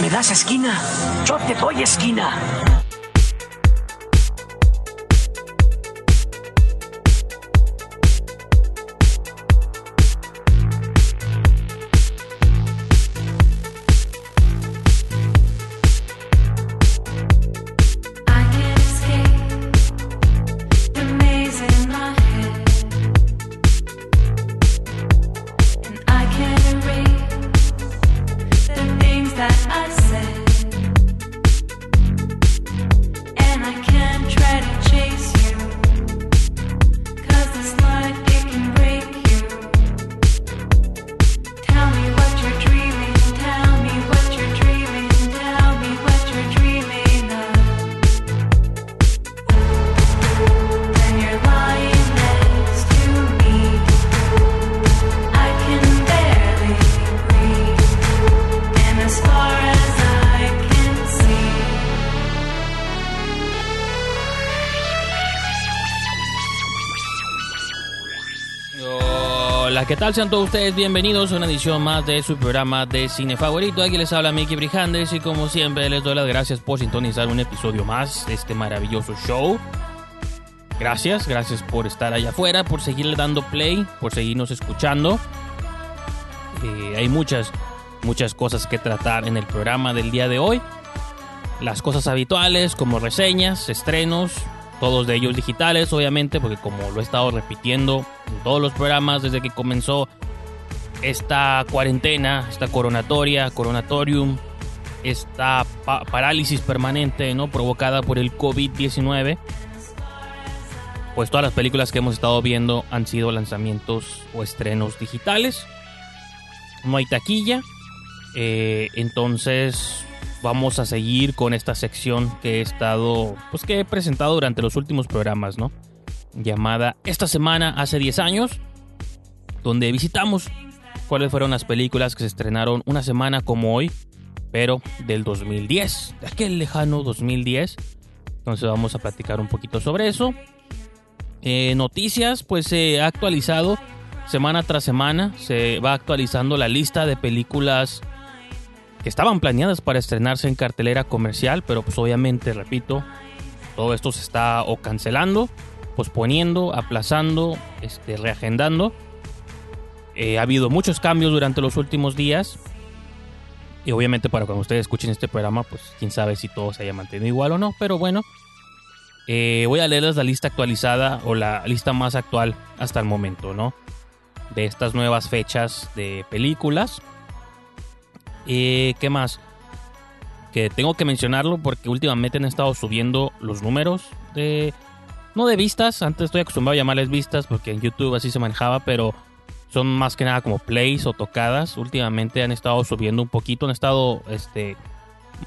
¿Me das esquina? Yo te doy esquina. Tal? Sean todos ustedes bienvenidos a una edición más de su programa de cine favorito. Aquí les habla Mickey Brijandes y como siempre les doy las gracias por sintonizar un episodio más de este maravilloso show. Gracias, gracias por estar allá afuera, por seguirle dando play, por seguirnos escuchando. Eh, hay muchas, muchas cosas que tratar en el programa del día de hoy. Las cosas habituales como reseñas, estrenos, todos de ellos digitales, obviamente, porque como lo he estado repitiendo en todos los programas desde que comenzó esta cuarentena, esta coronatoria, coronatorium, esta pa- parálisis permanente, ¿no? Provocada por el COVID-19. Pues todas las películas que hemos estado viendo han sido lanzamientos o estrenos digitales. No hay taquilla. Eh, entonces vamos a seguir con esta sección que he estado, pues que he presentado durante los últimos programas, ¿no? Llamada Esta semana hace 10 años, donde visitamos cuáles fueron las películas que se estrenaron una semana como hoy, pero del 2010, de aquel lejano 2010. Entonces vamos a platicar un poquito sobre eso. Eh, noticias, pues se ha actualizado semana tras semana, se va actualizando la lista de películas estaban planeadas para estrenarse en cartelera comercial, pero pues obviamente, repito, todo esto se está o cancelando, posponiendo, aplazando, este, reagendando. Eh, ha habido muchos cambios durante los últimos días. Y obviamente para cuando ustedes escuchen este programa, pues quién sabe si todo se haya mantenido igual o no. Pero bueno, eh, voy a leerles la lista actualizada o la lista más actual hasta el momento, ¿no? De estas nuevas fechas de películas. ¿Qué más? Que tengo que mencionarlo porque últimamente han estado subiendo los números de... No de vistas, antes estoy acostumbrado a llamarles vistas porque en YouTube así se manejaba, pero son más que nada como plays o tocadas. Últimamente han estado subiendo un poquito, han estado este,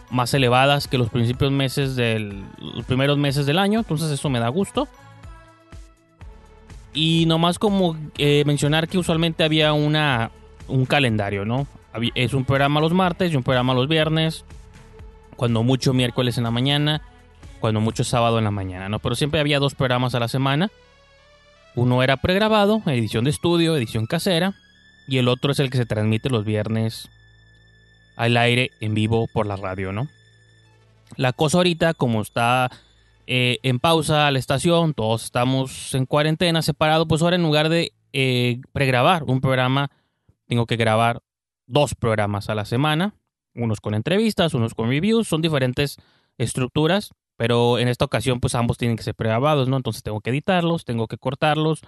más elevadas que los principios meses del... los primeros meses del año, entonces eso me da gusto. Y nomás como eh, mencionar que usualmente había una, un calendario, ¿no? Es un programa los martes y un programa los viernes. Cuando mucho miércoles en la mañana. Cuando mucho sábado en la mañana, ¿no? Pero siempre había dos programas a la semana. Uno era pregrabado, edición de estudio, edición casera. Y el otro es el que se transmite los viernes al aire en vivo por la radio, ¿no? La cosa ahorita, como está eh, en pausa la estación, todos estamos en cuarentena, separados, pues ahora en lugar de eh, pregrabar un programa, tengo que grabar dos programas a la semana, unos con entrevistas, unos con reviews, son diferentes estructuras, pero en esta ocasión pues ambos tienen que ser pregrabados, ¿no? Entonces tengo que editarlos, tengo que cortarlos,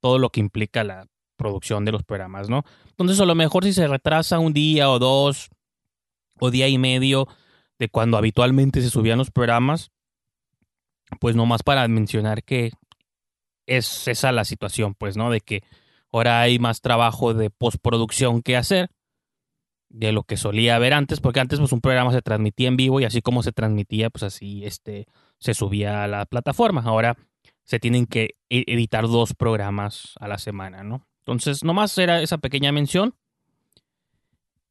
todo lo que implica la producción de los programas, ¿no? Entonces a lo mejor si se retrasa un día o dos o día y medio de cuando habitualmente se subían los programas, pues nomás para mencionar que es esa la situación, pues, ¿no? De que ahora hay más trabajo de postproducción que hacer de lo que solía haber antes, porque antes pues un programa se transmitía en vivo y así como se transmitía, pues así este se subía a la plataforma. Ahora se tienen que e- editar dos programas a la semana, ¿no? Entonces, nomás era esa pequeña mención.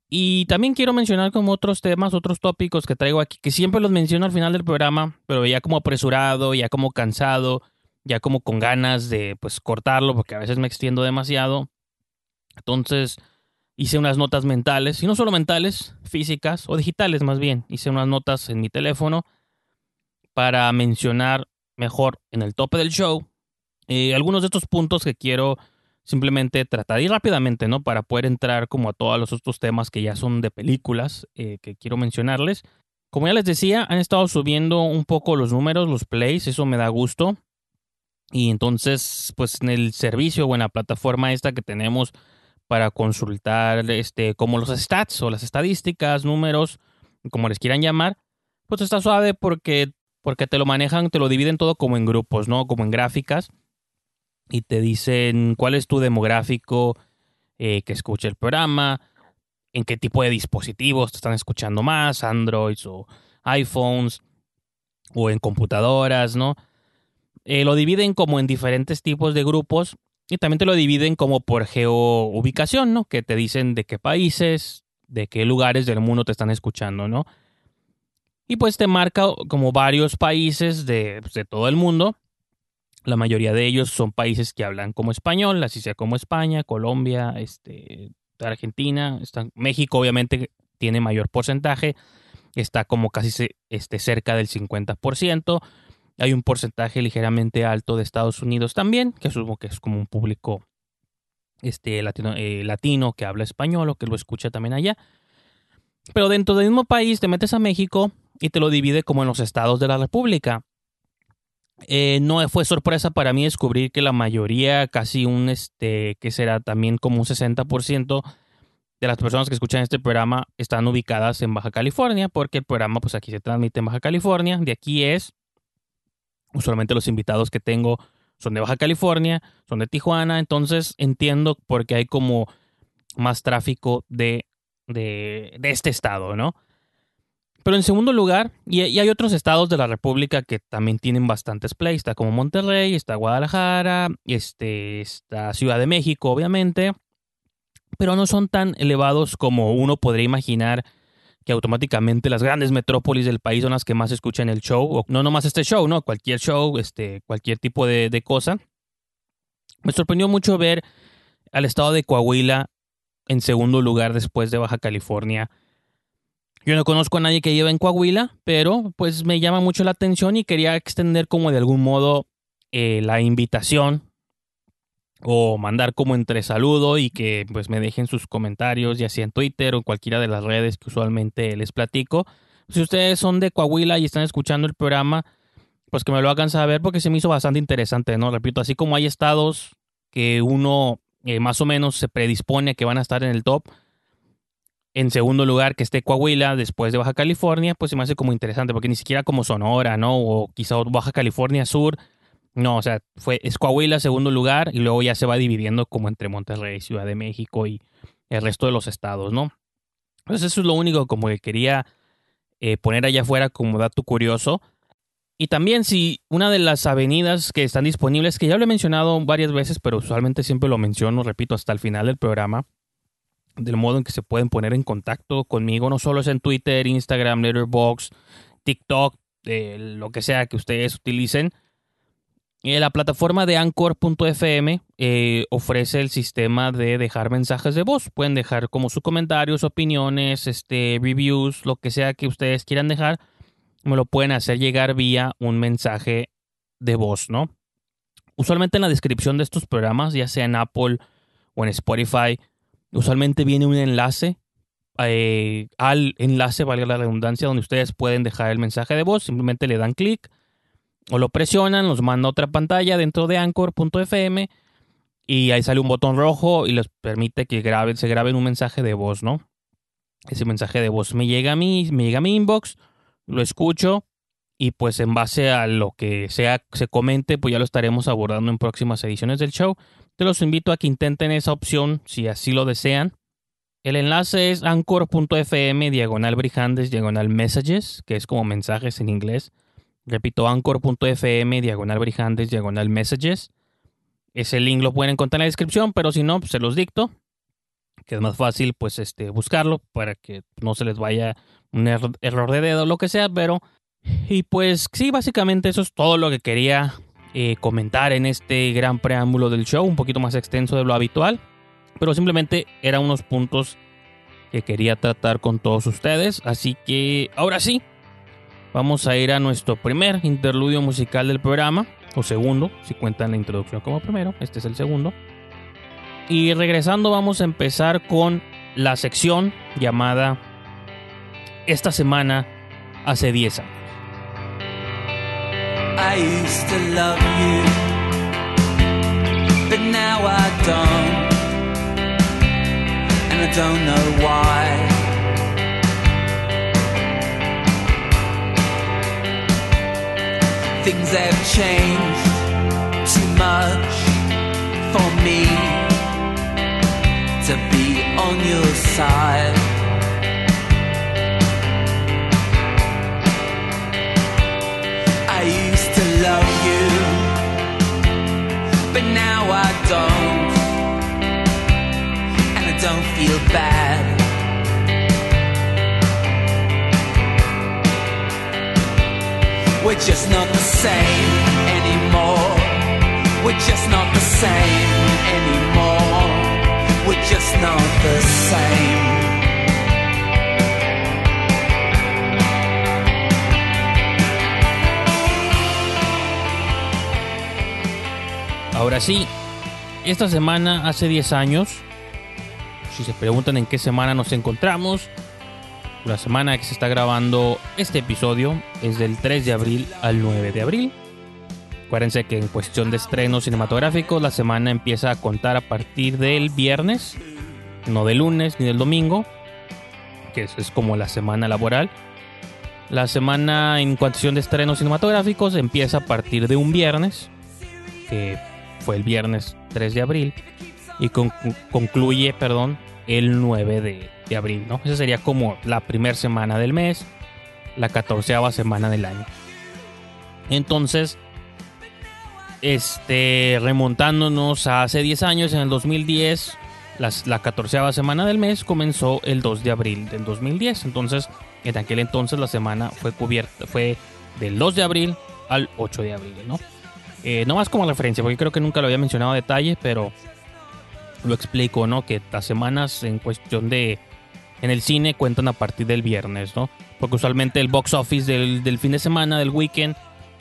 Y también quiero mencionar como otros temas, otros tópicos que traigo aquí, que siempre los menciono al final del programa, pero ya como apresurado, ya como cansado, ya como con ganas de pues cortarlo, porque a veces me extiendo demasiado. Entonces, hice unas notas mentales, y no solo mentales, físicas o digitales más bien. Hice unas notas en mi teléfono para mencionar mejor en el tope del show eh, algunos de estos puntos que quiero simplemente tratar y rápidamente, ¿no? Para poder entrar como a todos los otros temas que ya son de películas eh, que quiero mencionarles. Como ya les decía, han estado subiendo un poco los números, los plays, eso me da gusto. Y entonces, pues en el servicio o en la plataforma esta que tenemos para consultar este, como los stats o las estadísticas, números, como les quieran llamar, pues está suave porque, porque te lo manejan, te lo dividen todo como en grupos, ¿no? Como en gráficas. Y te dicen cuál es tu demográfico eh, que escucha el programa, en qué tipo de dispositivos te están escuchando más, Androids o iPhones o en computadoras, ¿no? Eh, lo dividen como en diferentes tipos de grupos y también te lo dividen como por geoubicación, ¿no? Que te dicen de qué países, de qué lugares del mundo te están escuchando, ¿no? Y pues te marca como varios países de, pues, de todo el mundo. La mayoría de ellos son países que hablan como español, así sea como España, Colombia, este, Argentina, está, México obviamente tiene mayor porcentaje, está como casi este, cerca del 50%. Hay un porcentaje ligeramente alto de Estados Unidos también, que asumo que es como un público este, latino, eh, latino que habla español o que lo escucha también allá. Pero dentro del mismo país te metes a México y te lo divide como en los estados de la República. Eh, no fue sorpresa para mí descubrir que la mayoría, casi un, este, que será también como un 60% de las personas que escuchan este programa están ubicadas en Baja California, porque el programa pues aquí se transmite en Baja California. De aquí es, usualmente los invitados que tengo son de Baja California, son de Tijuana, entonces entiendo por qué hay como más tráfico de, de, este estado, ¿no? Pero en segundo lugar, y, hay otros estados de la República que también tienen bastantes plays. Está como Monterrey, está Guadalajara, este, está Ciudad de México, obviamente. Pero no son tan elevados como uno podría imaginar que automáticamente las grandes metrópolis del país son las que más escuchan el show. O no nomás este show, ¿no? Cualquier show, este, cualquier tipo de, cosa. Me sorprendió mucho ver al estado de Coahuila en segundo lugar después de Baja California yo no conozco a nadie que lleve en Coahuila, pero pues me llama mucho la atención y quería extender como de algún modo eh, la invitación o mandar como entre saludo y que pues me dejen sus comentarios ya sea en Twitter o cualquiera de las redes que usualmente les platico. Si ustedes son de Coahuila y están escuchando el programa, pues que me lo hagan saber porque se me hizo bastante interesante, ¿no? Repito, así como hay estados que uno eh, más o menos se predispone que van a estar en el top, en segundo lugar que esté Coahuila después de Baja California, pues se me hace como interesante, porque ni siquiera como Sonora, ¿no? O quizá Baja California Sur. No, o sea, fue, es Coahuila segundo lugar y luego ya se va dividiendo como entre Monterrey, Ciudad de México y el resto de los estados, ¿no? Entonces eso es lo único como que quería eh, poner allá afuera como dato curioso. Y también si una de las avenidas que están disponibles, que ya lo he mencionado varias veces, pero usualmente siempre lo menciono, repito, hasta el final del programa, del modo en que se pueden poner en contacto conmigo, no solo es en Twitter, Instagram, Letterboxd, TikTok, eh, lo que sea que ustedes utilicen. Eh, la plataforma de Anchor.fm eh, ofrece el sistema de dejar mensajes de voz. Pueden dejar como sus comentarios, opiniones, este, reviews, lo que sea que ustedes quieran dejar. Me lo pueden hacer llegar vía un mensaje de voz, ¿no? Usualmente en la descripción de estos programas, ya sea en Apple o en Spotify, Usualmente viene un enlace eh, al enlace, valga la redundancia, donde ustedes pueden dejar el mensaje de voz. Simplemente le dan clic o lo presionan, los manda a otra pantalla dentro de anchor.fm y ahí sale un botón rojo y les permite que graben, se graben un mensaje de voz, ¿no? Ese mensaje de voz me llega a mí, me llega a mi inbox, lo escucho y pues en base a lo que sea se comente, pues ya lo estaremos abordando en próximas ediciones del show. Te los invito a que intenten esa opción si así lo desean. El enlace es anchor.fm diagonal brijandes diagonal messages, que es como mensajes en inglés. Repito, anchor.fm diagonal brijandes diagonal messages. Ese link lo pueden encontrar en la descripción, pero si no, se los dicto. Que es más fácil, pues, este, buscarlo para que no se les vaya un er-, error de dedo o lo que sea, pero... Y pues sí, básicamente eso es todo lo que quería eh, comentar en este gran preámbulo del show, un poquito más extenso de lo habitual. pero simplemente eran unos puntos que quería tratar con todos ustedes. Así que ahora sí, vamos a ir a nuestro primer interludio musical del programa, o segundo, si cuentan la introducción como primero, este es el segundo. Y regresando vamos a empezar con la sección llamada Esta semana hace 10 años. I used to love you, but now I don't, and I don't know why. Things have changed too much for me to be on your side. I used to love you, but now I don't, and I don't feel bad. We're just not the same anymore. We're just not the same anymore. We're just not the same. Ahora sí, esta semana hace 10 años, si se preguntan en qué semana nos encontramos, la semana que se está grabando este episodio es del 3 de abril al 9 de abril. Acuérdense que en cuestión de estrenos cinematográficos la semana empieza a contar a partir del viernes, no del lunes ni del domingo, que es como la semana laboral. La semana en cuestión de estrenos cinematográficos empieza a partir de un viernes, que fue el viernes 3 de abril, y con- concluye, perdón, el 9 de, de abril, ¿no? Esa sería como la primera semana del mes, la catorceava semana del año. Entonces, este, remontándonos a hace 10 años, en el 2010, las- la catorceava semana del mes comenzó el 2 de abril del 2010. Entonces, en aquel entonces la semana fue cubierta, fue del 2 de abril al 8 de abril, ¿no? Eh, no más como referencia, porque creo que nunca lo había mencionado a detalle, pero lo explico, ¿no? Que las semanas en cuestión de... En el cine cuentan a partir del viernes, ¿no? Porque usualmente el box office del, fin de semana, del weekend,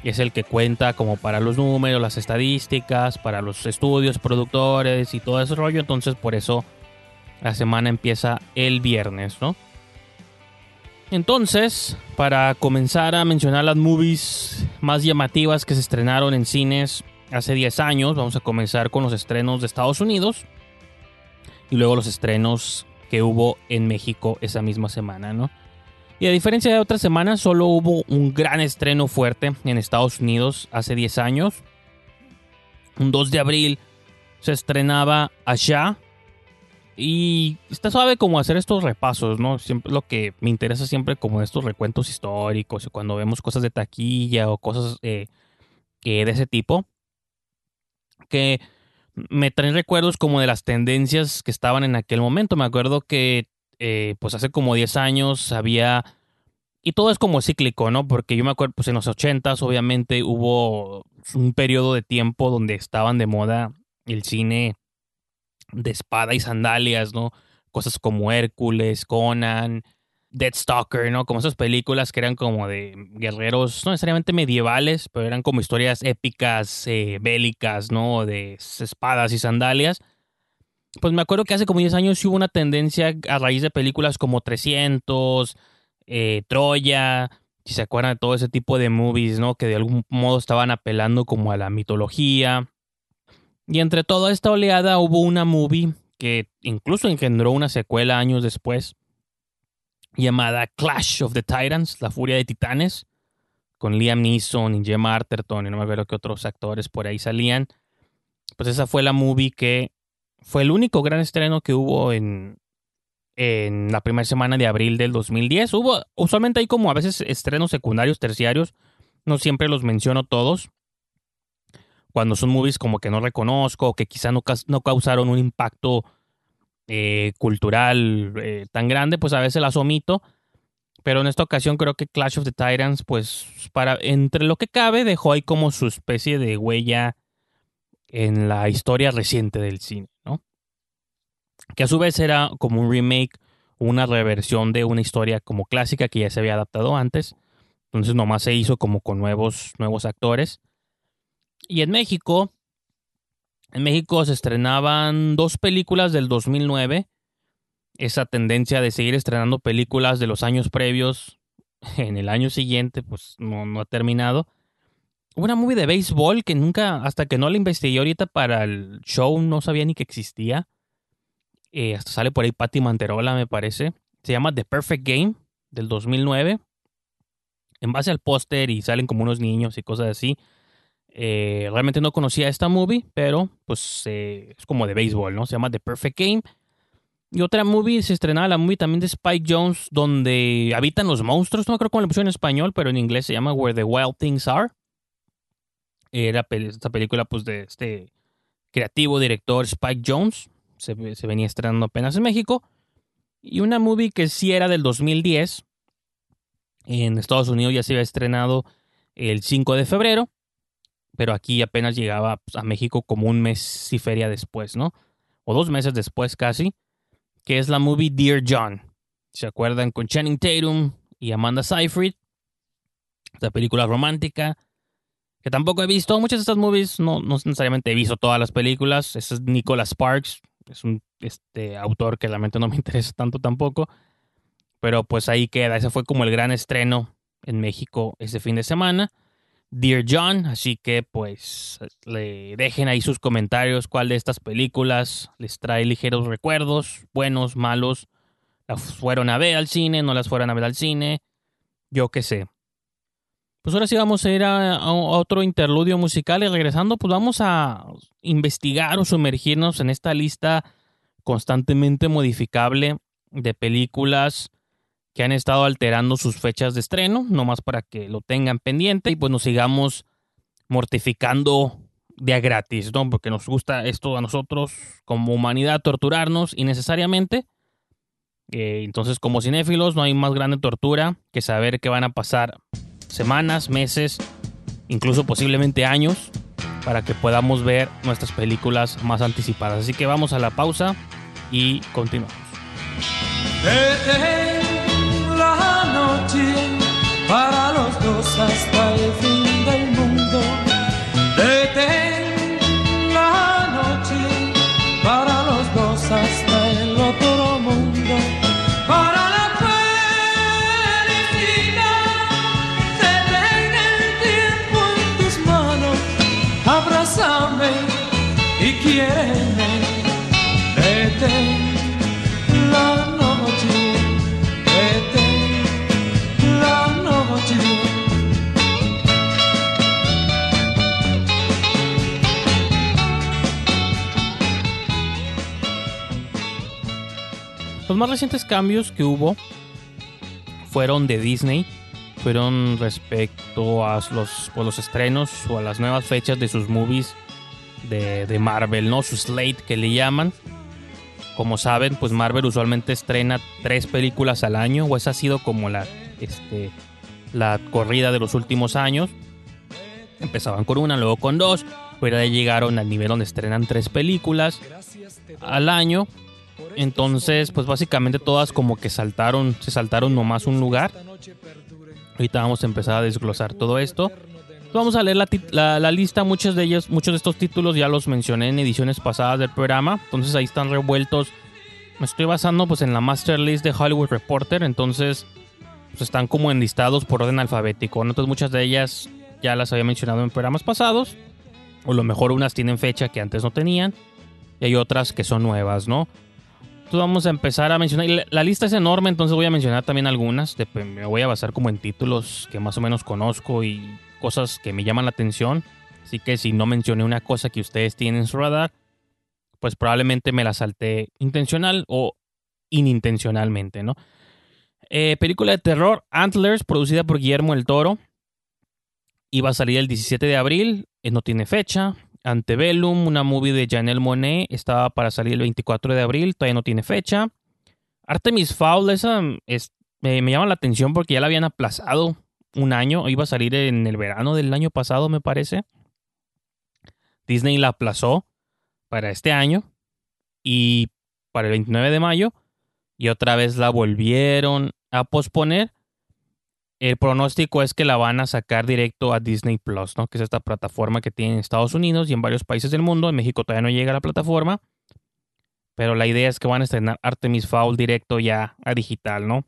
es el que cuenta como para los números, las estadísticas, para los estudios, productores y todo ese rollo. Entonces por eso la semana empieza el viernes, ¿no? Entonces, para comenzar a mencionar las movies más llamativas que se estrenaron en cines hace 10 años, vamos a comenzar con los estrenos de Estados Unidos y luego los estrenos que hubo en México esa misma semana, ¿no? Y a diferencia de otras semanas, solo hubo un gran estreno fuerte en Estados Unidos hace 10 años. Un 2 de abril se estrenaba allá. Y está suave como hacer estos repasos, ¿no? Siempre lo que me interesa siempre como estos recuentos históricos, cuando vemos cosas de taquilla o cosas eh, de ese tipo, que me traen recuerdos como de las tendencias que estaban en aquel momento. Me acuerdo que eh, pues hace como 10 años había... Y todo es como cíclico, ¿no? Porque yo me acuerdo, pues en los 80s obviamente hubo un periodo de tiempo donde estaban de moda el cine de espada y sandalias, ¿no? Cosas como Hércules, Conan, Dead Stalker, ¿no? Como esas películas que eran como de guerreros, no necesariamente medievales, pero eran como historias épicas, eh, bélicas, ¿no? De espadas y sandalias. Pues me acuerdo que hace como 10 años hubo una tendencia a raíz de películas como 300, eh, Troya, si se acuerdan de todo ese tipo de movies, ¿no? Que de algún modo estaban apelando como a la mitología. Y entre toda esta oleada hubo una movie que incluso engendró una secuela años después, llamada Clash of the Titans, la furia de titanes, con Liam Neeson y Gemma Arterton y no me acuerdo qué otros actores por ahí salían. Pues esa fue la movie que fue el único gran estreno que hubo en, en la primera semana de abril del 2010. Hubo, usualmente hay como a veces estrenos secundarios, terciarios, no siempre los menciono todos. Cuando son movies como que no reconozco, que quizá no, no causaron un impacto eh, cultural eh, tan grande, pues a veces las omito. Pero en esta ocasión creo que Clash of the Titans, pues para entre lo que cabe, dejó ahí como su especie de huella en la historia reciente del cine, que a su vez era como un remake, una reversión de una historia como clásica que ya se había adaptado antes. Entonces nomás se hizo como con nuevos, nuevos actores. Y en México, en México se estrenaban dos películas del 2009. Esa tendencia de seguir estrenando películas de los años previos en el año siguiente, pues no, no ha terminado. Una movie de béisbol que nunca, hasta que no la investigué ahorita para el show, no sabía ni que existía. Eh, hasta sale por ahí Patti Manterola, me parece. Se llama The Perfect Game, del 2009. En base al póster y salen como unos niños y cosas así. Eh, realmente no conocía esta movie, pero pues eh, es como de béisbol, ¿no? Se llama The Perfect Game. Y otra movie, se estrenaba la movie también de Spike Jones, donde habitan los monstruos. No acuerdo cómo la pusieron en español, pero en inglés se llama Where the Wild Things Are. Era esta película pues de este creativo director Spike Jones. Se, se venía estrenando apenas en México. Y una movie que sí era del 2010. En Estados Unidos ya se había estrenado el 5 de febrero. Pero aquí apenas llegaba pues, a México como un mes y feria después, ¿no? O dos meses después casi. Que es la movie Dear John. ¿Se acuerdan? Con Channing Tatum y Amanda Seyfried. Esta película romántica que tampoco he visto. Muchas de estas movies no, no necesariamente he visto todas las películas. Es Nicholas Sparks, es un este, autor que realmente no me interesa tanto tampoco. Pero pues ahí queda. Ese fue como el gran estreno en México ese fin de semana. Dear John, así que pues le dejen ahí sus comentarios cuál de estas películas les trae ligeros recuerdos, buenos, malos, las fueron a ver al cine, no las fueron a ver al cine, yo qué sé. Pues ahora sí vamos a ir a, a otro interludio musical y regresando pues vamos a investigar o sumergirnos en esta lista constantemente modificable de películas que han estado alterando sus fechas de estreno, nomás para que lo tengan pendiente y pues nos sigamos mortificando de a gratis, ¿no? Porque nos gusta esto a nosotros como humanidad torturarnos innecesariamente. Eh, entonces, como cinéfilos, no hay más grande tortura que saber que van a pasar semanas, meses, incluso posiblemente años para que podamos ver nuestras películas más anticipadas. Así que vamos a la pausa y continuamos. La noche para los dos hasta el fin Los más recientes cambios que hubo fueron de Disney, fueron respecto a los, pues, los estrenos o a las nuevas fechas de sus movies de, Marvel, ¿no? Su slate que le llaman. Como saben, pues Marvel usualmente estrena tres películas al año, o esa ha sido como la, este, la corrida de los últimos años. Empezaban con una, luego con dos, pero ya llegaron al nivel donde estrenan tres películas al año. Entonces, pues básicamente todas como que saltaron, se saltaron nomás un lugar. Ahorita vamos a empezar a desglosar todo esto. Vamos a leer la, lista, muchos de ellos, muchos de estos títulos ya los mencioné en ediciones pasadas del programa, entonces ahí están revueltos. Me estoy basando pues en la master list de Hollywood Reporter, entonces pues, están como enlistados por orden alfabético. ¿no? Entonces muchas de ellas ya las había mencionado en programas pasados, o a lo mejor unas tienen fecha que antes no tenían, y hay otras que son nuevas, ¿no? Entonces vamos a empezar a mencionar. La, lista es enorme, entonces voy a mencionar también algunas. Me voy a basar como en títulos que más o menos conozco y cosas que me llaman la atención. Así que si no mencioné una cosa que ustedes tienen en su radar, pues probablemente me la salté intencional o inintencionalmente, ¿no? Eh, película de terror, Antlers, producida por Guillermo el Toro. Iba a salir el 17 de abril, eh, no tiene fecha. Antebellum, una movie de Janelle Monet, estaba para salir el 24 de abril, todavía no tiene fecha. Artemis Fowl, esa es, me- me llama la atención porque ya la habían aplazado un año, iba a salir en el verano del año pasado, me parece. Disney la aplazó para este año y para el 29 de mayo y otra vez la volvieron a posponer. El pronóstico es que la van a sacar directo a Disney Plus, ¿no? Que es esta plataforma que tiene en Estados Unidos y en varios países del mundo. En México todavía no llega a la plataforma. Pero la idea es que van a estrenar Artemis Fowl directo ya a digital, ¿no?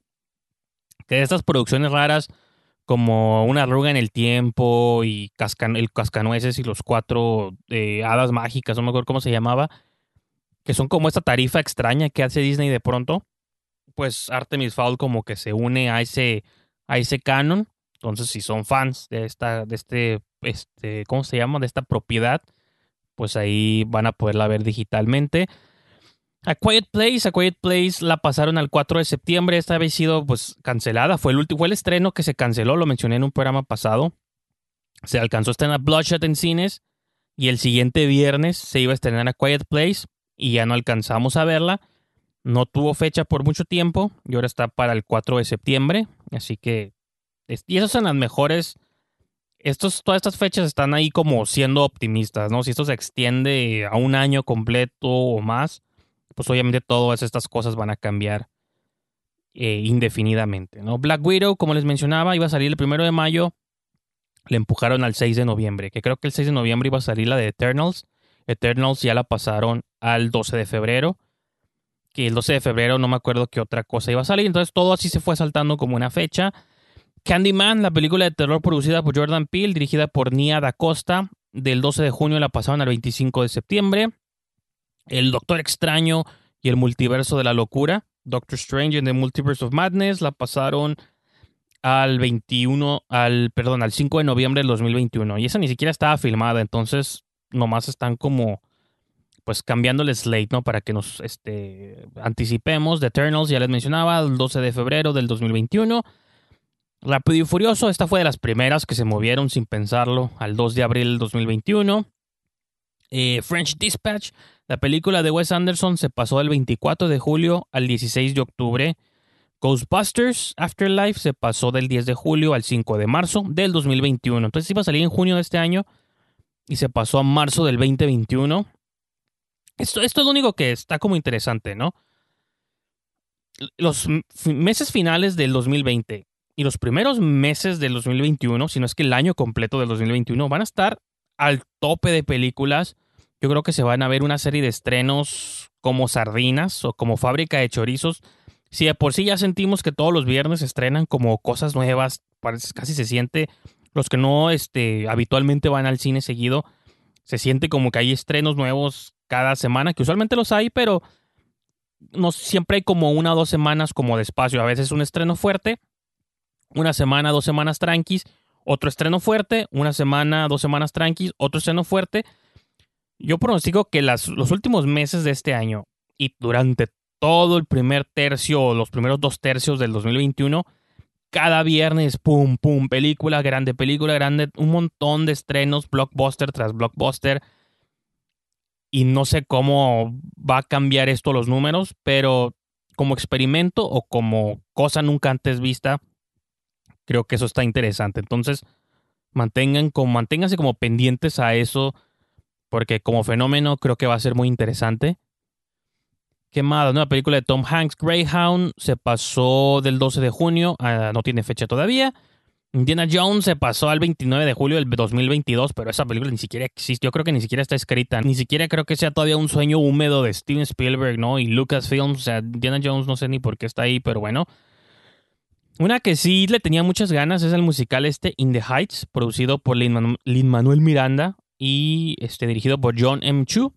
Que estas producciones raras como Una arruga en el tiempo y el Cascanueces y los cuatro eh, hadas mágicas, no me acuerdo cómo se llamaba, que son como esta tarifa extraña que hace Disney de pronto, pues Artemis Fowl como que se une a ese, a ese canon. Entonces, si son fans de esta, de este, este, ¿cómo se llama? De esta propiedad, pues ahí van a poderla ver digitalmente. A Quiet Place, A Quiet Place la pasaron al 4 de septiembre, esta vez sido pues cancelada, fue el último, fue el estreno que se canceló, lo mencioné en un programa pasado. Se alcanzó a estrenar Bloodshot en cines y el siguiente viernes se iba a estrenar A Quiet Place y ya no alcanzamos a verla. No tuvo fecha por mucho tiempo y ahora está para el 4 de septiembre, así que y esas son las mejores estos, todas estas fechas están ahí como siendo optimistas, ¿no? Si esto se extiende a un año completo o más, pues obviamente todas estas cosas van a cambiar eh, indefinidamente. ¿no? Black Widow, como les mencionaba, iba a salir el primero de mayo. Le empujaron al 6 de noviembre, que creo que el 6 de noviembre iba a salir la de Eternals. Eternals ya la pasaron al 12 de febrero. Que el 12 de febrero no me acuerdo qué otra cosa iba a salir. Entonces todo así se fue saltando como una fecha. Candyman, la película de terror producida por Jordan Peele, dirigida por Nia Da Costa, del 12 de junio la pasaron al 25 de septiembre. El Doctor Extraño y el Multiverso de la Locura, Doctor Strange and the Multiverse of Madness, la pasaron al 21, al, perdón, al 5 de noviembre del 2021. Y esa ni siquiera estaba filmada, entonces nomás están como, pues cambiando el slate, ¿no? Para que nos este, anticipemos. The Eternals, ya les mencionaba, el 12 de febrero del 2021. Rápido y Furioso, esta fue de las primeras que se movieron sin pensarlo al 2 de abril del 2021. Eh, French Dispatch, la película de Wes Anderson se pasó del 24 de julio al 16 de octubre. Ghostbusters Afterlife se pasó del 10 de julio al 5 de marzo del 2021. Entonces iba a salir en junio de este año y se pasó a marzo del 2021. Esto, esto es lo único que está como interesante, ¿no? Los meses finales del 2020 y los primeros meses del 2021, si no es que el año completo del 2021, van a estar al tope de películas yo creo que se van a ver una serie de estrenos como sardinas o como fábrica de chorizos. Si de por sí ya sentimos que todos los viernes estrenan como cosas nuevas, casi se siente, los que no este, habitualmente van al cine seguido, se siente como que hay estrenos nuevos cada semana, que usualmente los hay, pero no siempre hay como una o dos semanas como de espacio. A veces un estreno fuerte, una semana, dos semanas tranquis, otro estreno fuerte, una semana, dos semanas tranquis, otro estreno fuerte. Yo pronostico que las, los últimos meses de este año y durante todo el primer tercio o los primeros dos tercios del 2021, cada viernes, pum, pum, película grande, película grande, un montón de estrenos, blockbuster tras blockbuster. Y no sé cómo va a cambiar esto los números, pero como experimento o como cosa nunca antes vista, creo que eso está interesante. Entonces, mantengan como, manténganse como pendientes a eso porque como fenómeno creo que va a ser muy interesante. ¿Qué más? Una película de Tom Hanks, Greyhound, se pasó del 12 de junio, no tiene fecha todavía. Indiana Jones se pasó al 29 de julio del 2022, pero esa película ni siquiera existe. Yo creo que ni siquiera está escrita. Ni siquiera creo que sea todavía un sueño húmedo de Steven Spielberg, ¿no? Y Lucasfilms. O sea, Indiana Jones no sé ni por qué está ahí, pero bueno. Una que sí le tenía muchas ganas es el musical este In the Heights, producido por Lin Manuel Miranda y este, dirigido por John M. Chu.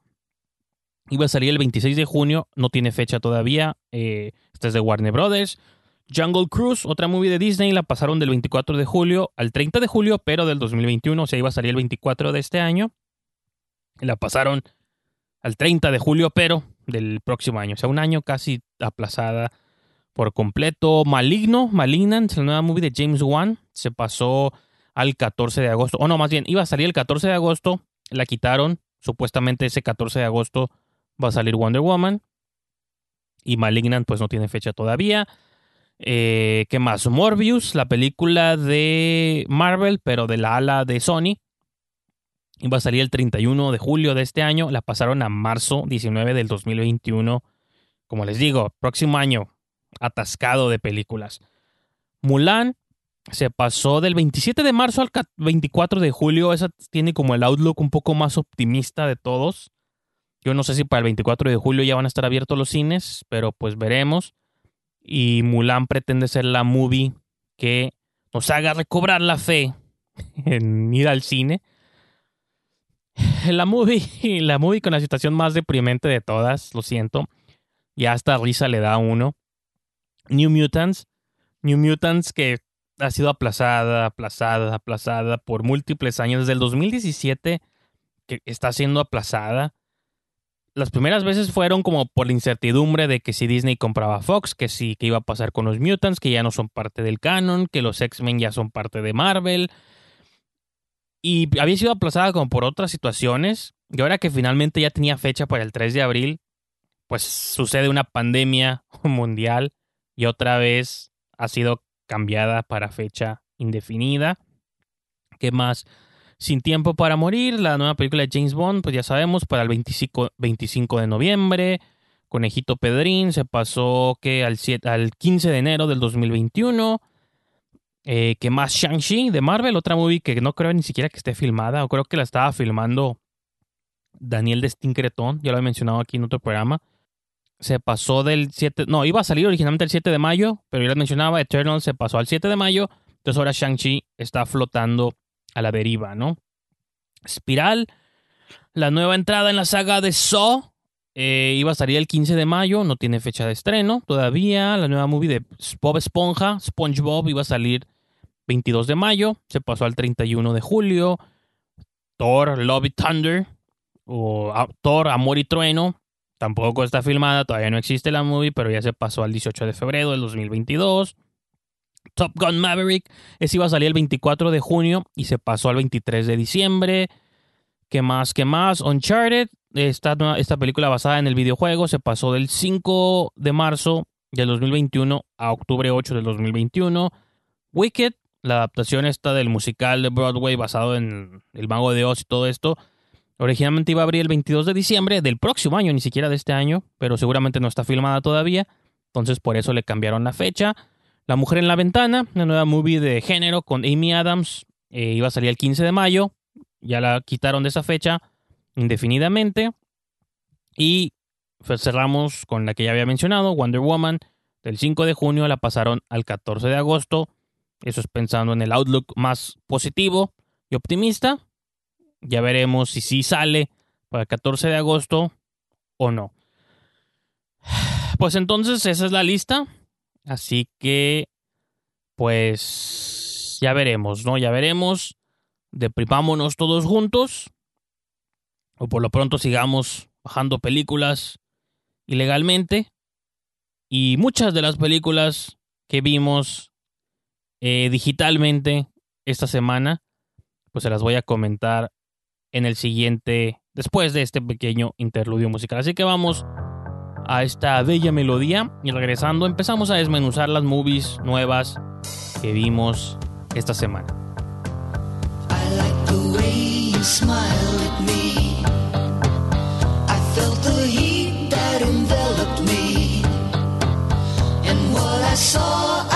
Iba a salir el 26 de junio, no tiene fecha todavía. Eh, es de Warner Brothers. Jungle Cruise, otra movie de Disney, la pasaron del 24 de julio al 30 de julio, pero del 2021, o sea, iba a salir el 24 de este año. La pasaron al 30 de julio, pero del próximo año, o sea, un año casi aplazada por completo. Maligno, Malignant, la nueva movie de James Wan, se pasó al 14 de agosto. O no, más bien, iba a salir el 14 de agosto, la quitaron. Supuestamente ese 14 de agosto va a salir Wonder Woman. Y Malignant pues no tiene fecha todavía. Eh, ¿Qué más? Morbius, la película de Marvel, pero de la ala de Sony. Iba a salir el 31 de julio de este año. La pasaron a marzo 19 del 2021. como les digo, próximo año atascado de películas. Mulan se pasó del 27 de marzo al 24 de julio. Esa tiene como el outlook un poco más optimista de todos. Yo no sé si para el 24 de julio ya van a estar abiertos los cines, pero pues veremos. Y Mulan pretende ser la movie que nos haga recobrar la fe en ir al cine. La movie, la movie con la situación más deprimente de todas, lo siento. Ya hasta risa le da a uno. New Mutants. New Mutants que ha sido aplazada, aplazada, aplazada por múltiples años. Desde el 2017 que está siendo aplazada. Las primeras veces fueron como por la incertidumbre de que si Disney compraba Fox, que sí, que iba a pasar con los Mutants, que ya no son parte del canon, que los X-Men ya son parte de Marvel. Y había sido aplazada como por otras situaciones. Y ahora que finalmente ya tenía fecha para el 3 de abril, pues sucede una pandemia mundial y otra vez ha sido cambiada para fecha indefinida. ¿Qué más? Sin tiempo para morir, la nueva película de James Bond, pues ya sabemos, para el 25, 25 de noviembre. Conejito Pedrín se pasó que al, 7, al 15 de enero del 2021. Eh, ¿Qué más? Shang-Chi de Marvel, otra movie que no creo ni siquiera que esté filmada, o creo que la estaba filmando Daniel de Stincretón, ya lo he mencionado aquí en otro programa se pasó del 7, no, iba a salir originalmente el 7 de mayo, pero ya les mencionaba, Eternal se pasó al 7 de mayo, entonces ahora Shang-Chi está flotando a la deriva, ¿no? Espiral, la nueva entrada en la saga de Saw, eh, iba a salir el 15 de mayo, no tiene fecha de estreno todavía, la nueva movie de Bob Esponja, SpongeBob, iba a salir 22 de mayo, se pasó al 31 de julio, Thor, Love y Thunder, o ah, Thor, Amor y Trueno, Tampoco está filmada, todavía no existe la movie, pero ya se pasó al 18 de febrero del 2022. Top Gun Maverick, ese iba a salir el 24 de junio y se pasó al 23 de diciembre. ¿Qué más? ¿Qué más? Uncharted, esta, esta película basada en el videojuego, se pasó del 5 de marzo del 2021 a octubre 8 del 2021. Wicked, la adaptación esta del musical de Broadway basado en El Mago de Oz y todo esto, Originalmente iba a abrir el 22 de diciembre del próximo año, ni siquiera de este año, pero seguramente no está filmada todavía. Entonces por eso le cambiaron la fecha. La Mujer en la Ventana, una nueva movie de género con Amy Adams, eh, iba a salir el 15 de mayo. Ya la quitaron de esa fecha indefinidamente. Y pues, cerramos con la que ya había mencionado, Wonder Woman. Del 5 de junio la pasaron al 14 de agosto. Eso es pensando en el outlook más positivo y optimista. Ya veremos si sí sale para el 14 de agosto o no. Pues entonces esa es la lista. Así que, pues, ya veremos, ¿no? Ya veremos. Deprimámonos todos juntos. O por lo pronto sigamos bajando películas ilegalmente. Y muchas de las películas que vimos eh, digitalmente esta semana, pues se las voy a comentar en el siguiente, después de este pequeño interludio musical. Así que vamos a esta bella melodía y regresando empezamos a desmenuzar las movies nuevas que vimos esta semana. I like the way you smile at me. I felt the heat that enveloped me. And what I saw,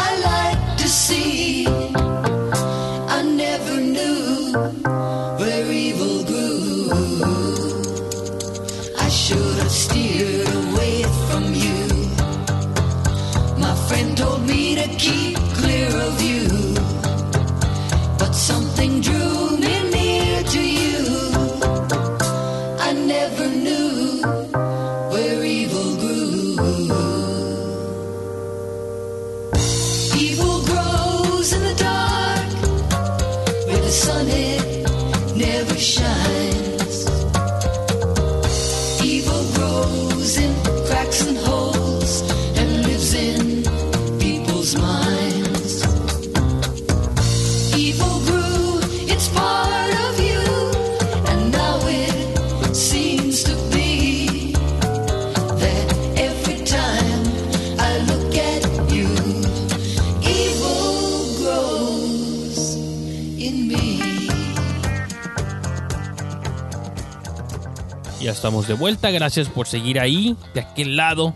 Ya estamos de vuelta, gracias por seguir ahí, de aquel lado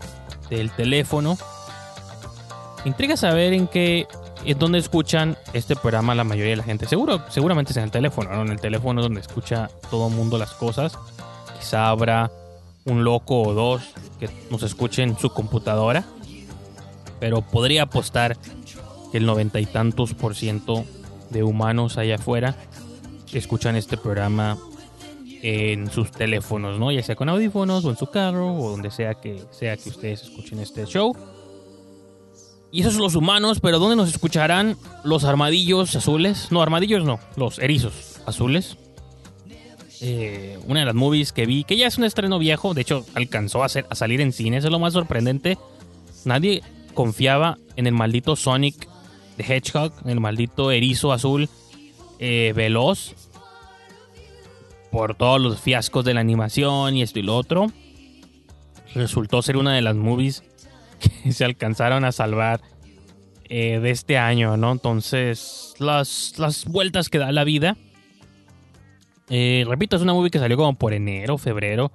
del teléfono. Me intriga saber en qué, en dónde escuchan este programa la mayoría de la gente. Seguro, seguramente es en el teléfono, ¿no? En el teléfono es donde escucha todo el mundo las cosas. Quizá habrá un loco o dos que nos escuchen en su computadora. Pero podría apostar que el noventa y tantos por ciento de humanos allá afuera escuchan este programa en sus teléfonos, ¿no? Ya sea con audífonos o en su carro o donde sea que sea que ustedes escuchen este show. Y esos son los humanos, pero ¿dónde nos escucharán los armadillos azules? No, armadillos no, los erizos azules. Eh, una de las movies que vi, que ya es un estreno viejo, de hecho alcanzó a, ser- a salir en cine, es lo más sorprendente. Nadie confiaba en el maldito Sonic de Hedgehog, en el maldito erizo azul eh, veloz, por todos los fiascos de la animación y esto y lo otro. Resultó ser una de las movies que se alcanzaron a salvar eh, de este año, ¿no? Entonces, las, las vueltas que da la vida. Eh, repito, es una movie que salió como por enero, febrero.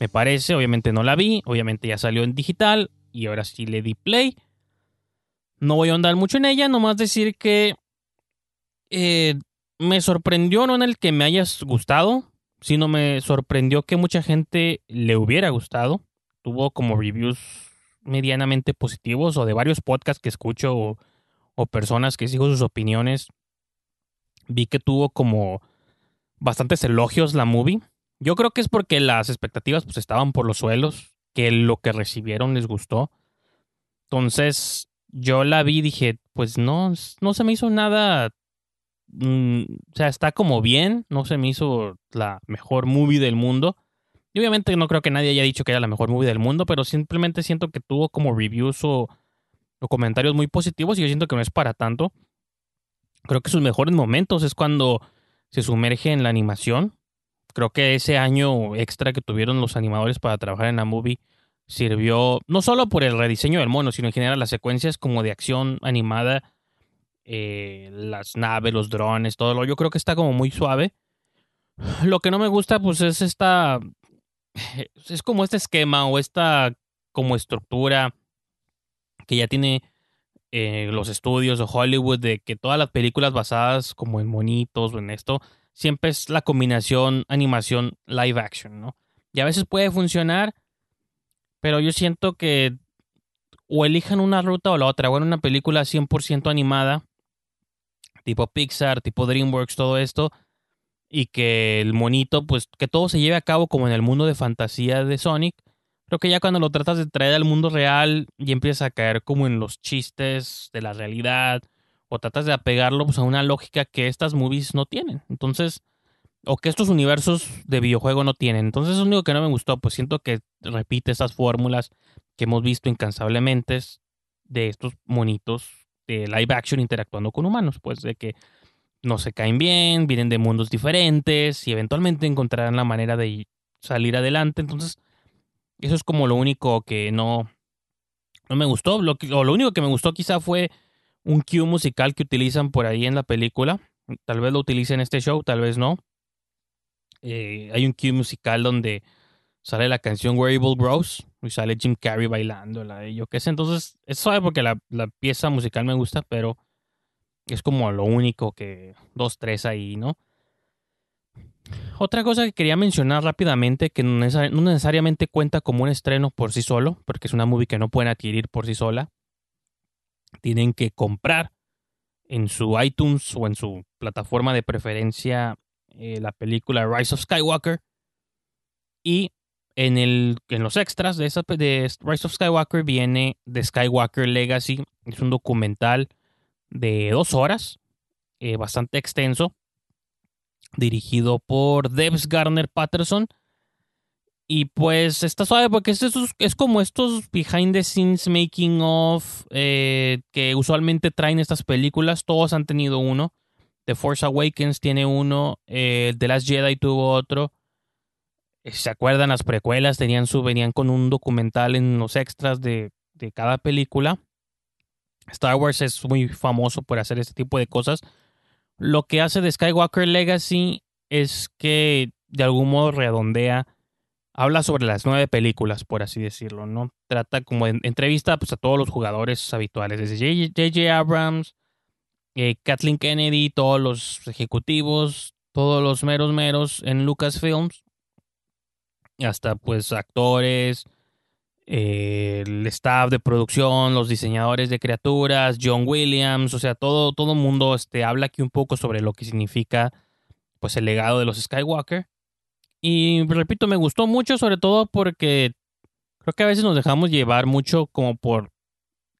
Me parece, obviamente no la vi, obviamente ya salió en digital y ahora sí le di play. No voy a andar mucho en ella, nomás decir que eh, me sorprendió no en el que me hayas gustado, sino me sorprendió que mucha gente le hubiera gustado. Tuvo como reviews medianamente positivos o de varios podcasts que escucho o, o personas que sigo sus opiniones. Vi que tuvo como bastantes elogios la movie. Yo creo que es porque las expectativas pues estaban por los suelos, que lo que recibieron les gustó. Entonces yo la vi y dije, pues no, no se me hizo nada mm, o sea, está como bien, no se me hizo la mejor movie del mundo. Y obviamente no creo que nadie haya dicho que era la mejor movie del mundo, pero simplemente siento que tuvo como reviews o, o comentarios muy positivos y yo siento que no es para tanto. Creo que sus mejores momentos es cuando se sumerge en la animación. Creo que ese año extra que tuvieron los animadores para trabajar en la movie sirvió no solo por el rediseño del mono, sino en general las secuencias como de acción animada eh, las naves, los drones, todo lo. Yo creo que está como muy suave. Lo que no me gusta, pues, es esta. Es como este esquema o esta como estructura que ya tiene eh, los estudios o Hollywood de que todas las películas basadas como en monitos o en esto, siempre es la combinación animación live action, ¿no? Y a veces puede funcionar, pero yo siento que o elijan una ruta o la otra. Bueno, una película 100% animada, tipo Pixar, tipo DreamWorks, todo esto, y que el monito, pues que todo se lleve a cabo como en el mundo de fantasía de Sonic. Creo que ya cuando lo tratas de traer al mundo real y empiezas a caer como en los chistes de la realidad, o tratas de apegarlo pues, a una lógica que estas movies no tienen. Entonces, o que estos universos de videojuego no tienen. Entonces, es lo único que no me gustó, pues siento que repite esas fórmulas que hemos visto incansablemente de estos monitos de live action interactuando con humanos, pues de que no se caen bien, vienen de mundos diferentes y eventualmente encontrarán la manera de salir adelante. Entonces, eso es como lo único que no, no me gustó. Lo único que me gustó quizá fue un cue musical que utilizan por ahí en la película. Tal vez lo utilicen en este show, tal vez no. Eh, hay un cue musical donde sale la canción Wearable Bros y sale Jim Carrey bailando, la de yo qué sé. Entonces, es suave porque la, la pieza musical me gusta, pero es como lo único que dos, tres ahí, ¿no? Otra cosa que quería mencionar rápidamente, que no necesariamente cuenta como un estreno por sí solo, porque es una movie que no pueden adquirir por sí sola. Tienen que comprar en su iTunes o en su plataforma de preferencia eh, la película Rise of Skywalker. Y en, el, en los extras de, esa, de Rise of Skywalker viene The Skywalker Legacy. Es un documental de dos horas, eh, bastante extenso, dirigido por Debs Garner Patterson. Y pues está suave porque es, es como estos behind the scenes making of eh, que usualmente traen estas películas. Todos han tenido uno. The Force Awakens tiene uno. eh, The Last Jedi tuvo otro. ¿Se acuerdan? Las precuelas tenían su, venían con un documental en los extras de, de cada película. Star Wars es muy famoso por hacer este tipo de cosas. Lo que hace de Skywalker Legacy es que de algún modo redondea habla sobre las nueve películas, por así decirlo, ¿no? Trata como en, entrevista pues, a todos los jugadores habituales, desde J.J. Abrams, eh, Kathleen Kennedy, todos los ejecutivos, todos los meros meros en Lucasfilms, hasta pues actores, eh, el staff de producción, los diseñadores de criaturas, John Williams, o sea, todo todo mundo este habla aquí un poco sobre lo que significa pues el legado de los Skywalker. Y repito, me gustó mucho, sobre todo porque creo que a veces nos dejamos llevar mucho como por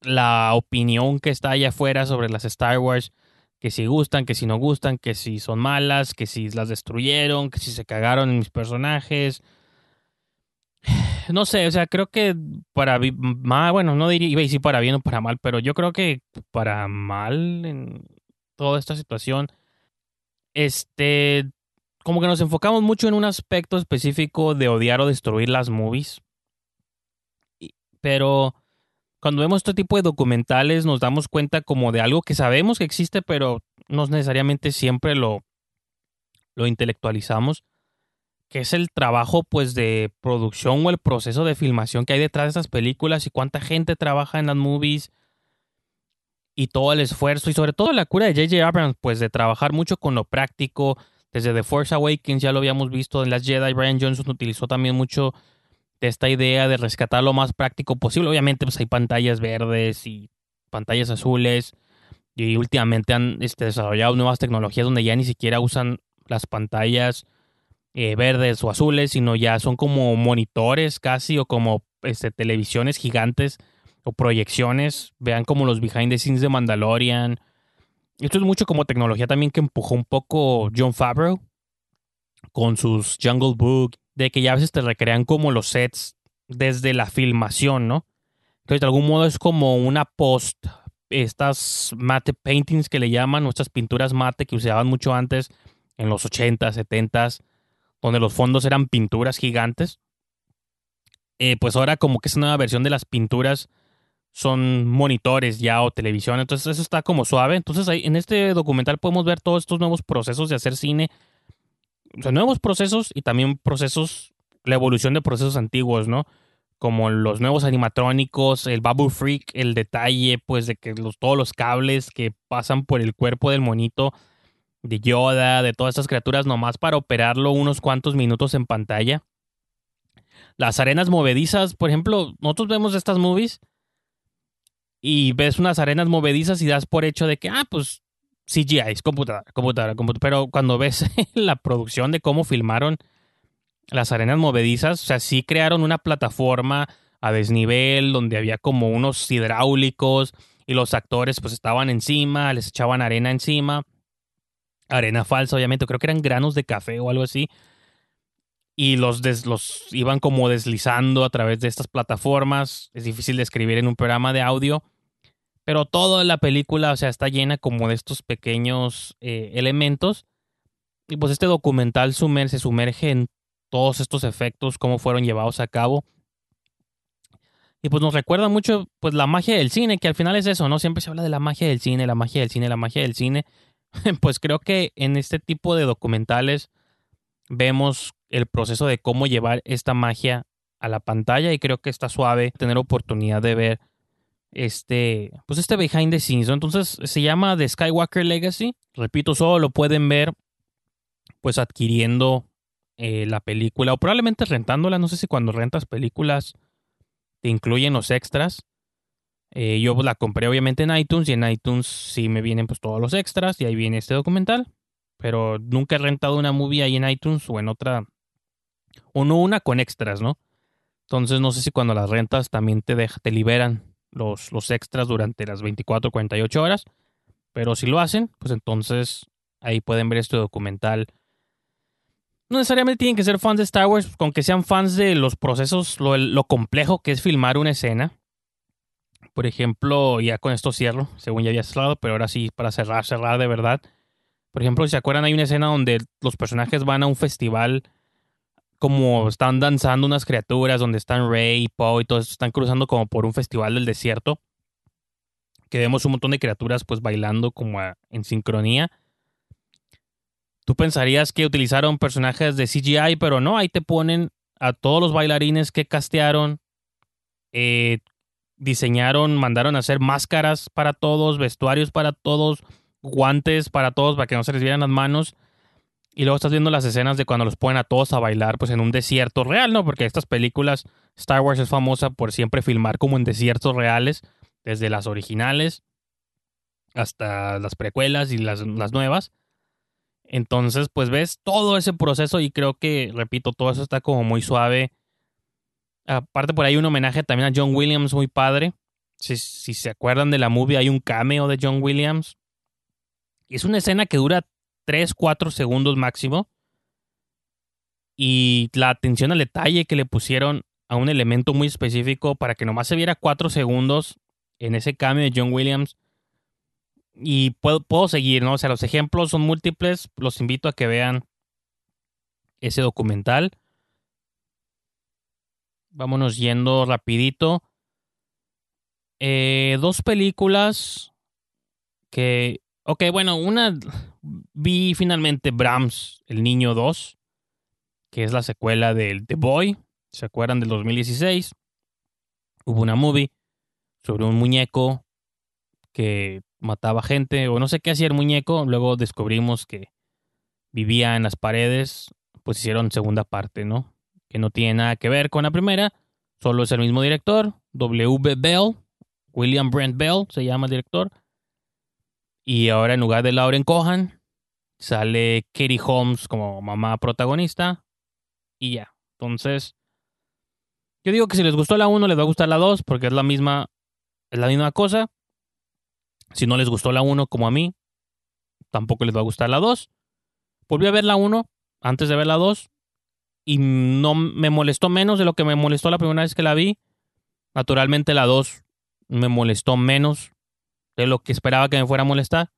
la opinión que está allá afuera sobre las Star Wars, que si gustan, que si no gustan, que si son malas, que si las destruyeron, que si se cagaron en mis personajes. No sé, o sea, creo que para mal, bueno, no diría, iba a decir para bien o para mal, pero yo creo que para mal en toda esta situación, este, como que nos enfocamos mucho en un aspecto específico de odiar o destruir las movies. Pero cuando vemos este tipo de documentales nos damos cuenta como de algo que sabemos que existe, pero no necesariamente siempre lo, lo intelectualizamos, que es el trabajo pues de producción o el proceso de filmación que hay detrás de esas películas y cuánta gente trabaja en las movies y todo el esfuerzo y sobre todo la cura de J.J. Abrams pues de trabajar mucho con lo práctico, desde The Force Awakens ya lo habíamos visto en las Jedi. Brian Johnson utilizó también mucho de esta idea de rescatar lo más práctico posible. Obviamente, pues hay pantallas verdes y pantallas azules. Y últimamente han este, desarrollado nuevas tecnologías donde ya ni siquiera usan las pantallas eh, verdes o azules, sino ya son como monitores casi o como este, televisiones gigantes o proyecciones. Vean como los behind the scenes de Mandalorian esto es mucho como tecnología también que empujó un poco John Favreau con sus Jungle Book, de que ya a veces te recrean como los sets desde la filmación, ¿no? Entonces, de algún modo es como una post, estas mate paintings que le llaman, nuestras pinturas mate que usaban mucho antes, en los 80, 70, donde los fondos eran pinturas gigantes. Eh, pues ahora como que es una nueva versión de las pinturas son monitores ya o televisión, entonces eso está como suave. Entonces ahí, en este documental podemos ver todos estos nuevos procesos de hacer cine, o sea, nuevos procesos y también procesos, la evolución de procesos antiguos, ¿no? Como los nuevos animatrónicos, el Babu Freak, el detalle, pues de que los, todos los cables que pasan por el cuerpo del monito, de Yoda, de todas estas criaturas, nomás para operarlo unos cuantos minutos en pantalla. Las arenas movedizas, por ejemplo, nosotros vemos estas movies y ves unas arenas movedizas y das por hecho de que, ah, pues CGI, es computadora, computadora, computadora. Pero cuando ves la producción de cómo filmaron las arenas movedizas, o sea, sí crearon una plataforma a desnivel donde había como unos hidráulicos y los actores pues estaban encima, les echaban arena encima. Arena falsa, obviamente, creo que eran granos de café o algo así. Y los, los iban como deslizando a través de estas plataformas. Es difícil de escribir en un programa de audio pero toda la película, o sea, está llena como de estos pequeños eh, elementos. Y pues este documental se sumerge en todos estos efectos, cómo fueron llevados a cabo. Y pues nos recuerda mucho pues la magia del cine, que al final es eso, ¿no? Siempre se habla de la magia del cine, la magia del cine, la magia del cine. pues creo que en este tipo de documentales vemos el proceso de cómo llevar esta magia a la pantalla y creo que está suave tener oportunidad de ver este, pues este behind the scenes, Entonces se llama The Skywalker Legacy. Repito, solo lo pueden ver pues adquiriendo eh, la película o probablemente rentándola. No sé si cuando rentas películas te incluyen los extras. Eh, yo la compré obviamente en iTunes y en iTunes sí me vienen pues todos los extras y ahí viene este documental. Pero nunca he rentado una movie ahí en iTunes o en otra. O no una con extras, ¿no? Entonces no sé si cuando las rentas también te, te liberan los, los extras durante las 24 o 48 horas. Pero si lo hacen, pues entonces ahí pueden ver este documental. No necesariamente tienen que ser fans de Star Wars, con que sean fans de los procesos, lo, lo complejo que es filmar una escena. Por ejemplo, ya con esto cierro, según ya había cerrado, pero ahora sí, para cerrar, cerrar de verdad. Por ejemplo, si se acuerdan, hay una escena donde los personajes van a un festival como están danzando unas criaturas donde están Rey y Poe y todos están cruzando como por un festival del desierto. Que vemos un montón de criaturas pues bailando como en sincronía. Tú pensarías que utilizaron personajes de CGI, pero no, ahí te ponen a todos los bailarines que castearon, eh, diseñaron, mandaron a hacer máscaras para todos, vestuarios para todos, guantes para todos para que no se les vieran las manos. Y luego estás viendo las escenas de cuando los ponen a todos a bailar, pues en un desierto real, ¿no? Porque estas películas, Star Wars es famosa por siempre filmar como en desiertos reales, desde las originales hasta las precuelas y las, las nuevas. Entonces, pues ves todo ese proceso y creo que, repito, todo eso está como muy suave. Aparte, por ahí un homenaje también a John Williams muy padre. Si, se acuerdan de la movie, hay un cameo de John Williams. Es una escena que dura 3, 4 segundos máximo. Y la atención al detalle que le pusieron a un elemento muy específico para que nomás se viera 4 segundos en ese cambio de John Williams. Y puedo, puedo seguir, ¿no? O sea, los ejemplos son múltiples. Los invito a que vean ese documental. Vámonos yendo rapidito. Eh, dos películas que... Ok, bueno, una... Vi finalmente Brahms, El Niño 2, que es la secuela del The Boy. ¿Se acuerdan del 2016? Hubo una movie sobre un muñeco que mataba gente o no sé qué hacía el muñeco. Luego descubrimos que vivía en las paredes. Pues hicieron segunda parte, ¿no? Que no tiene nada que ver con la primera. Solo es el mismo director, W. Bell, William Brent Bell se llama el director. Y ahora en lugar de Lauren Cohan, sale Katie Holmes como mamá protagonista. Y ya. Entonces, yo digo que si les gustó la 1, les va a gustar la 2, porque es la misma, es la misma cosa. Si no les gustó la 1 como a mí, tampoco les va a gustar la 2. Volví a ver la 1 antes de ver la 2 y no me molestó menos de lo que me molestó la primera vez que la vi. Naturalmente la 2 me molestó menos de lo que esperaba que me fuera a molestar,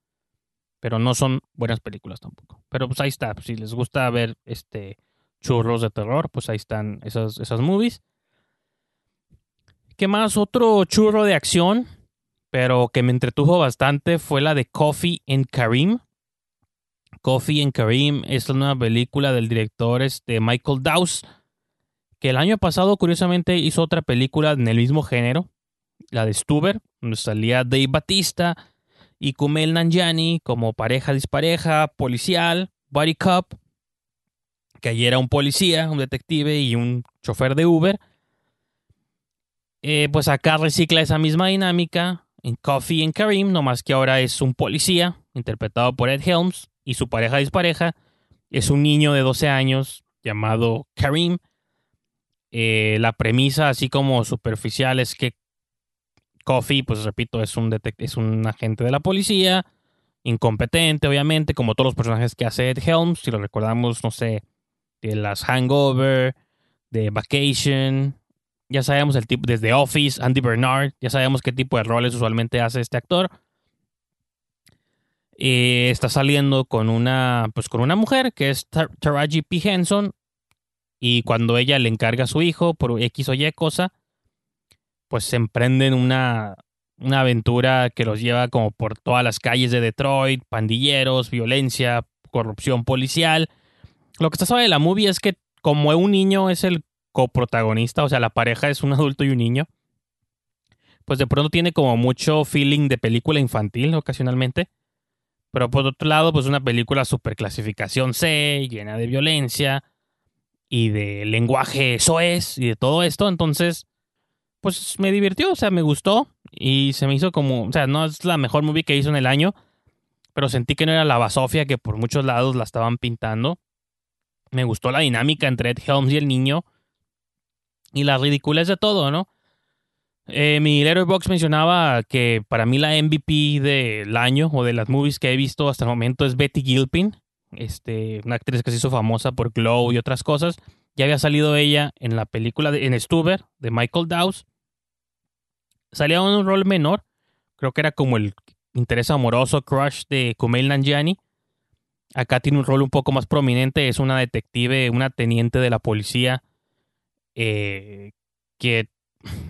pero no son buenas películas tampoco. Pero pues ahí está, si les gusta ver este churros de terror, pues ahí están esas, esas movies. ¿Qué más? Otro churro de acción, pero que me entretuvo bastante, fue la de Coffee and Karim. Coffee and Karim es la nueva película del director este, Michael Dawes, que el año pasado curiosamente hizo otra película en el mismo género, la de Stuber, donde salía Dave Batista y Kumail Nanjiani como pareja dispareja, policial, body cop, que allí era un policía, un detective y un chofer de Uber. Eh, pues acá recicla esa misma dinámica en Coffee and Karim, nomás que ahora es un policía, interpretado por Ed Helms, y su pareja dispareja es un niño de 12 años llamado Karim. Eh, la premisa, así como superficial, es que Coffee, pues repito, es un, es un agente de la policía, incompetente, obviamente, como todos los personajes que hace Ed Helms, si lo recordamos, no sé, de las Hangover, de Vacation, ya sabemos el tipo, desde Office, Andy Bernard, ya sabemos qué tipo de roles usualmente hace este actor. Eh, está saliendo con una, pues con una mujer que es Taraji P. Henson. Y cuando ella le encarga a su hijo por X o Y cosa, pues se emprenden una, una aventura que los lleva como por todas las calles de Detroit, pandilleros, violencia, corrupción policial. Lo que está suave de la movie es que como un niño es el coprotagonista, o sea, la pareja es un adulto y un niño, pues de pronto tiene como mucho feeling de película infantil ocasionalmente. Pero por otro lado, pues una película super clasificación C, llena de violencia y de lenguaje soez y de todo esto. Entonces, pues me divirtió, o sea, me gustó y se me hizo como, o sea, no es la mejor movie que hizo en el año, pero sentí que no era la basofia que por muchos lados la estaban pintando. Me gustó la dinámica entre Ed Helms y el niño y la ridiculez de todo, ¿no? Eh, mi Letterboxd mencionaba que para mí la MVP del año o de las movies que he visto hasta el momento es Betty Gilpin, este, una actriz que se hizo famosa por Glow y otras cosas. Ya había salido ella en la película de, en Stuber de Michael Dawes. Salía en un rol menor, creo que era como el interés amoroso crush de Kumail Nanjiani. Acá tiene un rol un poco más prominente, es una detective, una teniente de la policía eh, que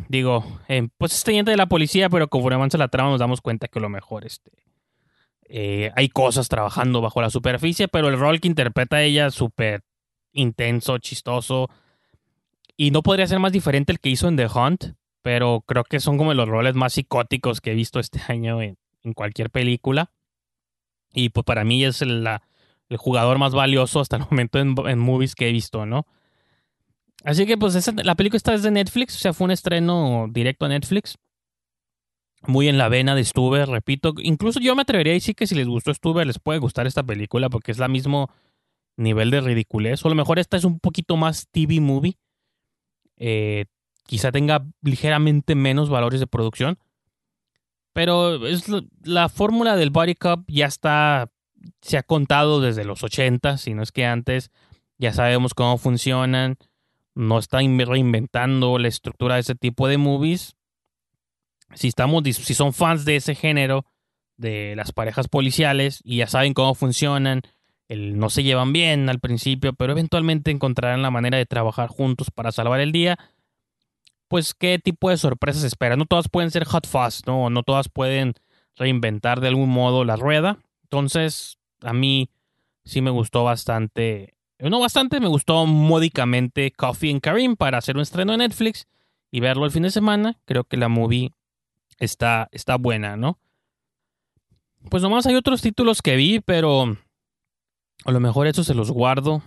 digo, eh, pues es teniente de la policía, pero conforme avanza la trama nos damos cuenta que a lo mejor este, eh, hay cosas trabajando bajo la superficie, pero el rol que interpreta ella es súper intenso, chistoso. Y no podría ser más diferente el que hizo en The Hunt, pero creo que son como los roles más psicóticos que he visto este año en, cualquier película. Y pues para mí es el jugador más valioso hasta el momento en, en movies que he visto, ¿no? Así que pues esa- la película está desde Netflix, o sea, fue un estreno directo a Netflix. Muy en la vena de Stuber, repito. Incluso yo me atrevería a decir que si les gustó Stuber, les puede gustar esta película porque es la mismo nivel de ridiculez. O a lo mejor esta es un poquito más TV movie. Eh, quizá tenga ligeramente menos valores de producción. Pero es la, la fórmula del Body Cup ya está. Se ha contado desde los 80, si no es que antes. Ya sabemos cómo funcionan. No están reinventando la estructura de ese tipo de movies. Si, estamos, si son fans de ese género, de las parejas policiales, y ya saben cómo funcionan, el, no se llevan bien al principio, pero eventualmente encontrarán la manera de trabajar juntos para salvar el día. Pues qué tipo de sorpresas esperan. No todas pueden ser hot fast, ¿no? No todas pueden reinventar de algún modo la rueda. Entonces, a mí sí me gustó bastante. No bastante, me gustó módicamente Coffee and Karim para hacer un estreno en Netflix y verlo el fin de semana. Creo que la movie está, está buena, ¿no? Pues nomás hay otros títulos que vi, pero a lo mejor eso se los guardo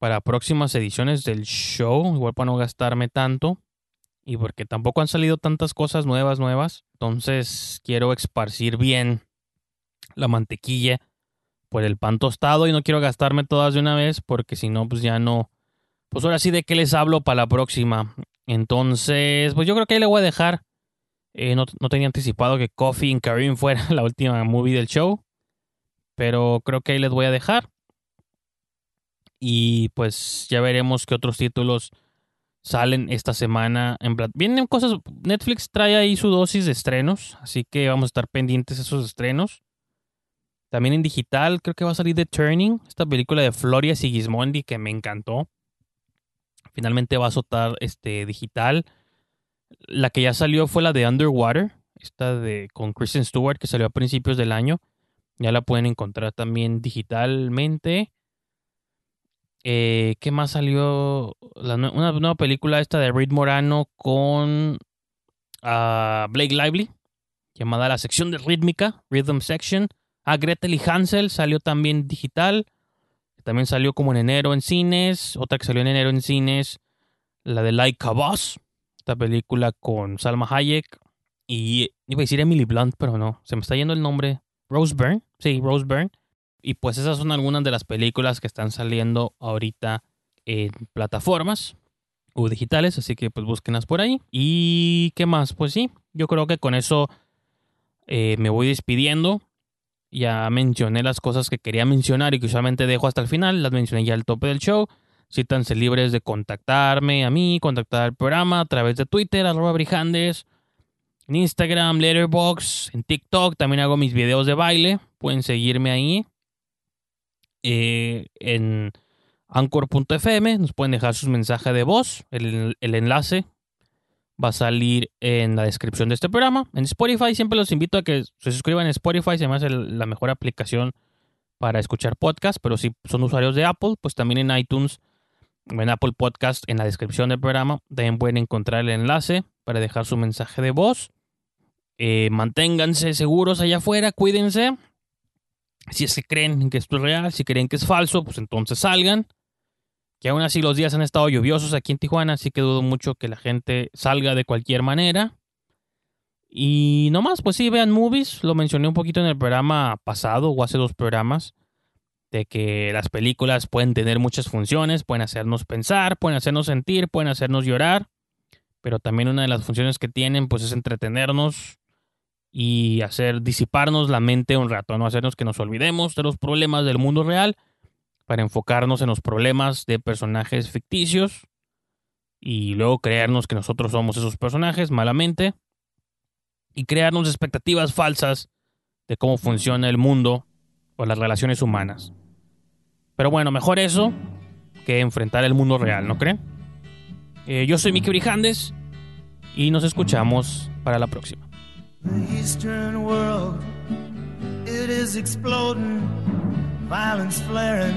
para próximas ediciones del show, igual para no gastarme tanto. Y porque tampoco han salido tantas cosas nuevas, nuevas. Entonces quiero esparcir bien la mantequilla por el pan tostado y no quiero gastarme todas de una vez porque si no, pues ya no. Pues ahora sí, ¿de qué les hablo para la próxima? Entonces, pues yo creo que ahí le voy a dejar. Eh, no, no tenía anticipado que Coffee and Karim fuera la última movie del show. Pero creo que ahí les voy a dejar. Y pues ya veremos qué otros títulos salen esta semana. En Vienen cosas. Netflix trae ahí su dosis de estrenos. Así que vamos a estar pendientes de esos estrenos. También en digital, creo que va a salir The Turning, esta película de Floria Sigismondi que me encantó. Finalmente va a soltar este digital. La que ya salió fue la de Underwater, esta de con Kristen Stewart que salió a principios del año. Ya la pueden encontrar también digitalmente. Eh, ¿Qué más salió? La una nueva película esta de Reed Morano con ah, Blake Lively, llamada La sección de rítmica, Rhythm Section. Ah, Gretel Hansel salió también digital. También salió como en enero en cines. Otra que salió en enero en cines, la de Like a Boss. Esta película con Salma Hayek y iba a decir Emily Blunt, pero no, se me está yendo el nombre. Rose Byrne, sí, Rose Byrne. Y pues esas son algunas de las películas que están saliendo ahorita en plataformas o digitales, así que pues búsquenlas por ahí. ¿Y qué más? Pues sí, yo creo que con eso eh, me voy despidiendo. Ya mencioné las cosas que quería mencionar y que usualmente dejo hasta el final, las mencioné ya al tope del show. Siéntanse libres de contactarme a mí, contactar al programa a través de Twitter, arroba brijandes, en Instagram, Letterboxd, en TikTok también hago mis videos de baile, pueden seguirme ahí. Eh, en anchor.fm nos pueden dejar sus mensajes de voz, el, el enlace va a salir en la descripción de este programa. En Spotify siempre los invito a que se suscriban en Spotify, se me la mejor aplicación para escuchar podcast, pero si son usuarios de Apple, pues también en iTunes en Apple Podcast, en la descripción del programa, también pueden encontrar el enlace para dejar su mensaje de voz. Eh, manténganse seguros allá afuera, cuídense. Si es que creen que esto es real, si creen que es falso, pues entonces salgan. Que aún así los días han estado lluviosos aquí en Tijuana, así que dudo mucho que la gente salga de cualquier manera. Y nomás, pues sí, vean movies. Lo mencioné un poquito en el programa pasado o hace dos programas. De que las películas pueden tener muchas funciones, pueden hacernos pensar, pueden hacernos sentir, pueden hacernos llorar. Pero también una de las funciones que tienen, pues es entretenernos y hacer disiparnos la mente un rato, no hacernos que nos olvidemos de los problemas del mundo real para enfocarnos en los problemas de personajes ficticios y luego creernos que nosotros somos esos personajes malamente y crearnos expectativas falsas de cómo funciona el mundo o las relaciones humanas. Pero bueno, mejor eso que enfrentar el mundo real, ¿no creen? Eh, yo soy Miki Brijandes y nos escuchamos para la próxima. Violence flaring,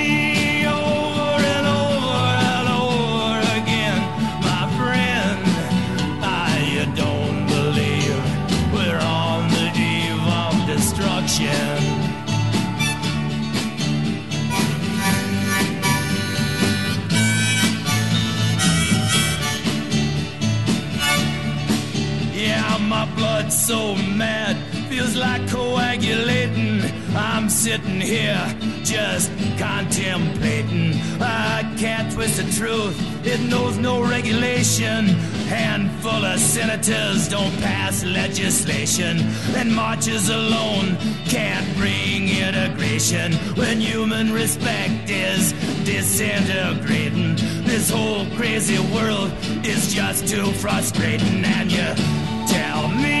Yeah, my blood's so mad, feels like coagulating. I'm sitting here just contemplating. I can't twist the truth, it knows no regulation. Handful of senators don't pass legislation, and marches alone can't bring integration when human respect is disintegrating. This whole crazy world is just too frustrating, and you tell me